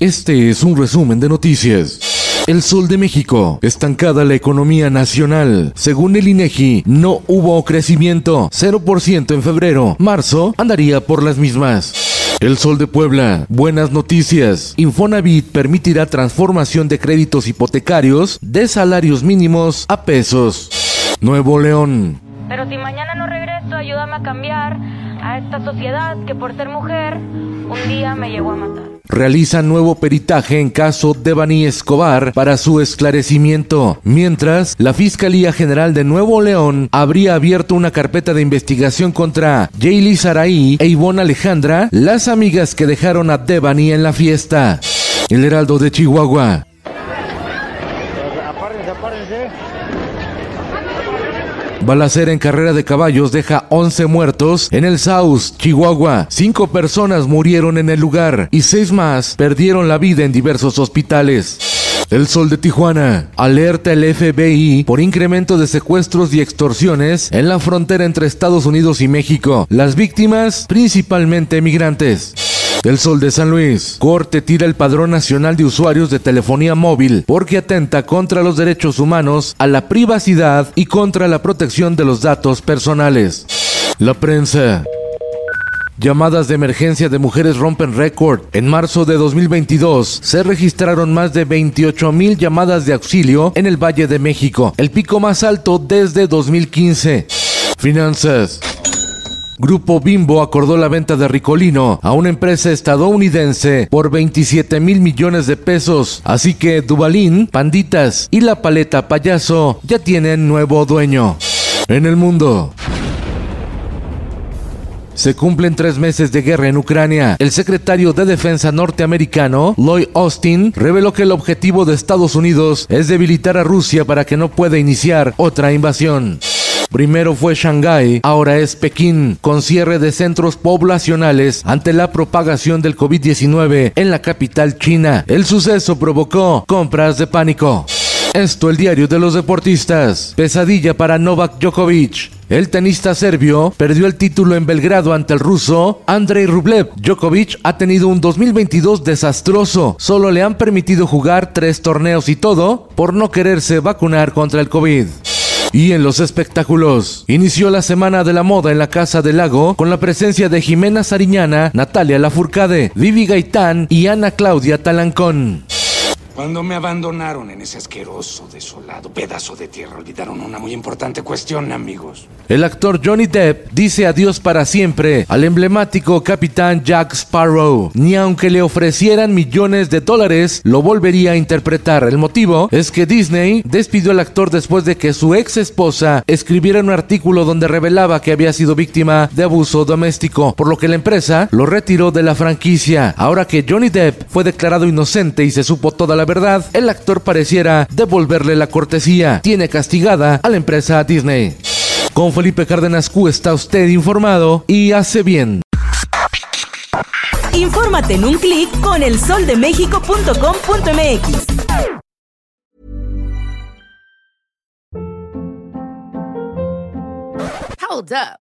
Este es un resumen de noticias. El Sol de México. Estancada la economía nacional. Según el INEGI, no hubo crecimiento. 0% en febrero. Marzo andaría por las mismas. El Sol de Puebla. Buenas noticias. Infonavit permitirá transformación de créditos hipotecarios de salarios mínimos a pesos. Nuevo León. Pero si mañana no regreso, ayúdame a cambiar a esta sociedad que por ser mujer un día me llegó a matar. Realiza nuevo peritaje en caso de Bani Escobar para su esclarecimiento, mientras la Fiscalía General de Nuevo León habría abierto una carpeta de investigación contra Jaylee Saraí e Ivonne Alejandra, las amigas que dejaron a Devani en la fiesta. El Heraldo de Chihuahua. Balacera en carrera de caballos deja 11 muertos en el South, Chihuahua. Cinco personas murieron en el lugar y seis más perdieron la vida en diversos hospitales. El Sol de Tijuana alerta el FBI por incremento de secuestros y extorsiones en la frontera entre Estados Unidos y México. Las víctimas, principalmente migrantes. El Sol de San Luis. Corte tira el Padrón Nacional de Usuarios de Telefonía Móvil porque atenta contra los derechos humanos, a la privacidad y contra la protección de los datos personales. La prensa. Llamadas de emergencia de mujeres rompen récord. En marzo de 2022 se registraron más de 28 mil llamadas de auxilio en el Valle de México, el pico más alto desde 2015. Finanzas. Grupo Bimbo acordó la venta de Ricolino a una empresa estadounidense por 27 mil millones de pesos. Así que Dubalín, Panditas y la paleta payaso ya tienen nuevo dueño. En el mundo. Se cumplen tres meses de guerra en Ucrania. El secretario de Defensa norteamericano, Lloyd Austin, reveló que el objetivo de Estados Unidos es debilitar a Rusia para que no pueda iniciar otra invasión. Primero fue Shanghái, ahora es Pekín, con cierre de centros poblacionales ante la propagación del COVID-19 en la capital china. El suceso provocó compras de pánico. Esto el diario de los deportistas. Pesadilla para Novak Djokovic. El tenista serbio perdió el título en Belgrado ante el ruso Andrei Rublev. Djokovic ha tenido un 2022 desastroso. Solo le han permitido jugar tres torneos y todo por no quererse vacunar contra el COVID. Y en los espectáculos, inició la Semana de la Moda en la Casa del Lago con la presencia de Jimena Sariñana, Natalia Lafourcade, Vivi Gaitán y Ana Claudia Talancón. Cuando me abandonaron en ese asqueroso, desolado pedazo de tierra, olvidaron una muy importante cuestión, amigos. El actor Johnny Depp dice adiós para siempre al emblemático capitán Jack Sparrow. Ni aunque le ofrecieran millones de dólares, lo volvería a interpretar. El motivo es que Disney despidió al actor después de que su ex esposa escribiera un artículo donde revelaba que había sido víctima de abuso doméstico, por lo que la empresa lo retiró de la franquicia. Ahora que Johnny Depp fue declarado inocente y se supo toda la verdad, el actor pareciera devolverle la cortesía. Tiene castigada a la empresa Disney. Con Felipe Cárdenas Q está usted informado y hace bien. Infórmate en un clic con elsoldemexico.com.mx. Hold up.